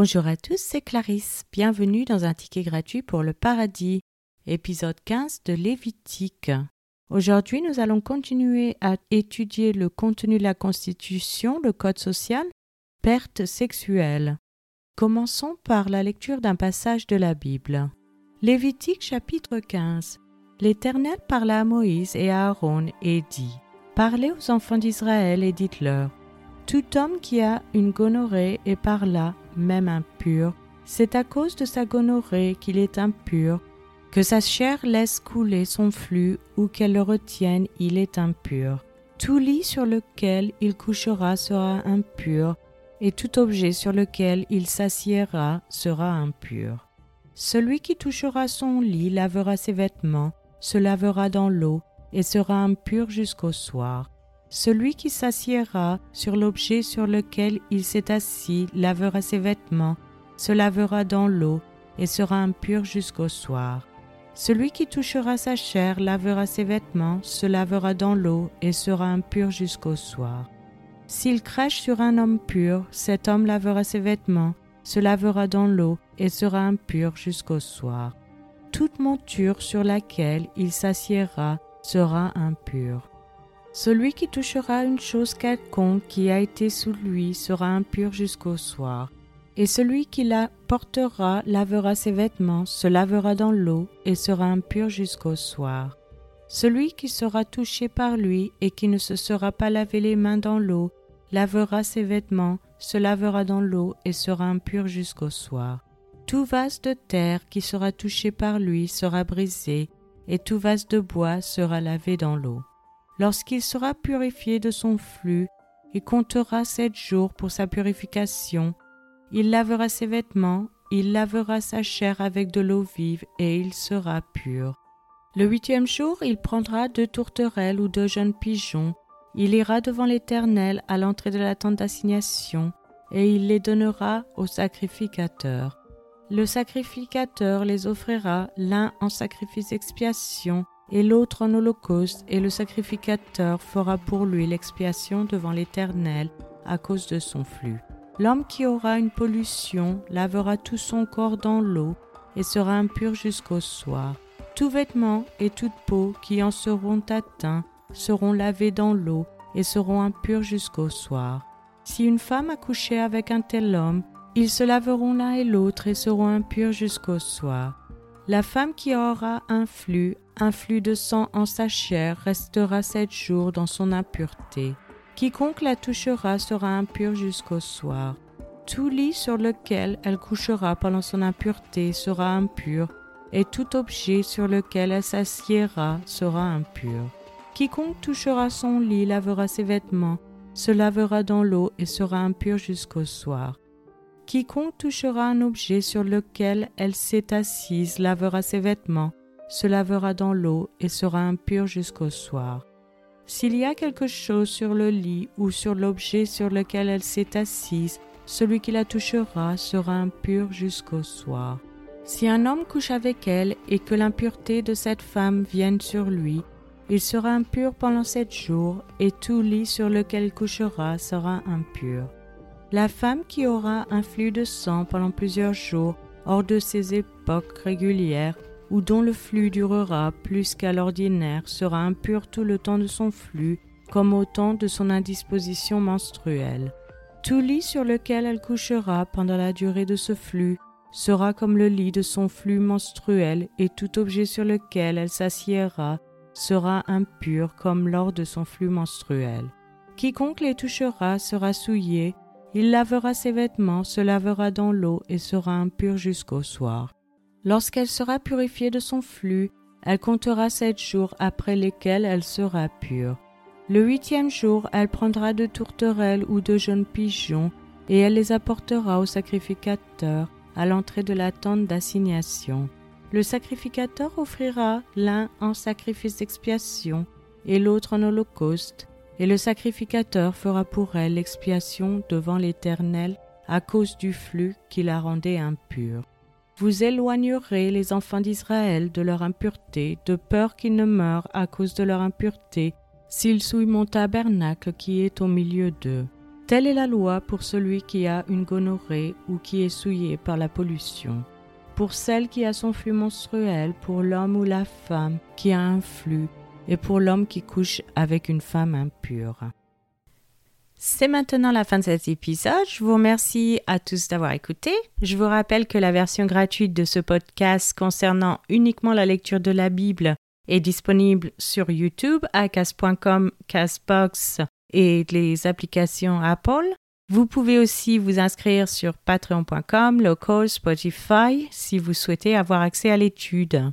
Bonjour à tous, c'est Clarisse. Bienvenue dans un ticket gratuit pour le paradis, épisode 15 de Lévitique. Aujourd'hui, nous allons continuer à étudier le contenu de la Constitution, le Code social, perte sexuelle. Commençons par la lecture d'un passage de la Bible. Lévitique chapitre 15. L'Éternel parla à Moïse et à Aaron et dit Parlez aux enfants d'Israël et dites-leur Tout homme qui a une gonorrhée et par là même impur, c'est à cause de sa gonorrhée qu'il est impur, que sa chair laisse couler son flux ou qu'elle le retienne, il est impur. Tout lit sur lequel il couchera sera impur, et tout objet sur lequel il s'assiera sera impur. Celui qui touchera son lit lavera ses vêtements, se lavera dans l'eau, et sera impur jusqu'au soir. Celui qui s'assiera sur l'objet sur lequel il s'est assis lavera ses vêtements, se lavera dans l'eau, et sera impur jusqu'au soir. Celui qui touchera sa chair lavera ses vêtements, se lavera dans l'eau, et sera impur jusqu'au soir. S'il crache sur un homme pur, cet homme lavera ses vêtements, se lavera dans l'eau, et sera impur jusqu'au soir. Toute monture sur laquelle il s'assiera sera impure. Celui qui touchera une chose quelconque qui a été sous lui sera impur jusqu'au soir. Et celui qui la portera lavera ses vêtements, se lavera dans l'eau et sera impur jusqu'au soir. Celui qui sera touché par lui et qui ne se sera pas lavé les mains dans l'eau, lavera ses vêtements, se lavera dans l'eau et sera impur jusqu'au soir. Tout vase de terre qui sera touché par lui sera brisé, et tout vase de bois sera lavé dans l'eau. Lorsqu'il sera purifié de son flux, il comptera sept jours pour sa purification. Il lavera ses vêtements, il lavera sa chair avec de l'eau vive, et il sera pur. Le huitième jour, il prendra deux tourterelles ou deux jeunes pigeons. Il ira devant l'Éternel à l'entrée de la tente d'assignation, et il les donnera au sacrificateur. Le sacrificateur les offrira l'un en sacrifice d'expiation et l'autre en holocauste, et le sacrificateur fera pour lui l'expiation devant l'Éternel à cause de son flux. L'homme qui aura une pollution lavera tout son corps dans l'eau et sera impur jusqu'au soir. Tout vêtement et toute peau qui en seront atteints seront lavés dans l'eau et seront impurs jusqu'au soir. Si une femme a couché avec un tel homme, ils se laveront l'un et l'autre et seront impurs jusqu'au soir. La femme qui aura un flux, un flux de sang en sa chair, restera sept jours dans son impureté. Quiconque la touchera sera impur jusqu'au soir. Tout lit sur lequel elle couchera pendant son impureté sera impur, et tout objet sur lequel elle s'assiera sera impur. Quiconque touchera son lit lavera ses vêtements, se lavera dans l'eau et sera impur jusqu'au soir. Quiconque touchera un objet sur lequel elle s'est assise lavera ses vêtements, se lavera dans l'eau et sera impur jusqu'au soir. S'il y a quelque chose sur le lit ou sur l'objet sur lequel elle s'est assise, celui qui la touchera sera impur jusqu'au soir. Si un homme couche avec elle et que l'impureté de cette femme vienne sur lui, il sera impur pendant sept jours, et tout lit sur lequel il couchera sera impur. La femme qui aura un flux de sang pendant plusieurs jours hors de ses époques régulières ou dont le flux durera plus qu'à l'ordinaire sera impure tout le temps de son flux comme au temps de son indisposition menstruelle. Tout lit sur lequel elle couchera pendant la durée de ce flux sera comme le lit de son flux menstruel et tout objet sur lequel elle s'assiera sera impur comme lors de son flux menstruel. Quiconque les touchera sera souillé il lavera ses vêtements, se lavera dans l'eau et sera impur jusqu'au soir. Lorsqu'elle sera purifiée de son flux, elle comptera sept jours après lesquels elle sera pure. Le huitième jour, elle prendra deux tourterelles ou deux jeunes pigeons, et elle les apportera au sacrificateur à l'entrée de la tente d'assignation. Le sacrificateur offrira l'un en sacrifice d'expiation et l'autre en holocauste, et le sacrificateur fera pour elle l'expiation devant l'Éternel à cause du flux qui la rendait impure. Vous éloignerez les enfants d'Israël de leur impureté, de peur qu'ils ne meurent à cause de leur impureté, s'ils souillent mon tabernacle qui est au milieu d'eux. Telle est la loi pour celui qui a une gonorrhée ou qui est souillé par la pollution, pour celle qui a son flux menstruel, pour l'homme ou la femme qui a un flux, et pour l'homme qui couche avec une femme impure. C'est maintenant la fin de cet épisode. Je vous remercie à tous d'avoir écouté. Je vous rappelle que la version gratuite de ce podcast concernant uniquement la lecture de la Bible est disponible sur YouTube, à cas.com, Casbox et les applications Apple. Vous pouvez aussi vous inscrire sur patreon.com, local, Spotify si vous souhaitez avoir accès à l'étude.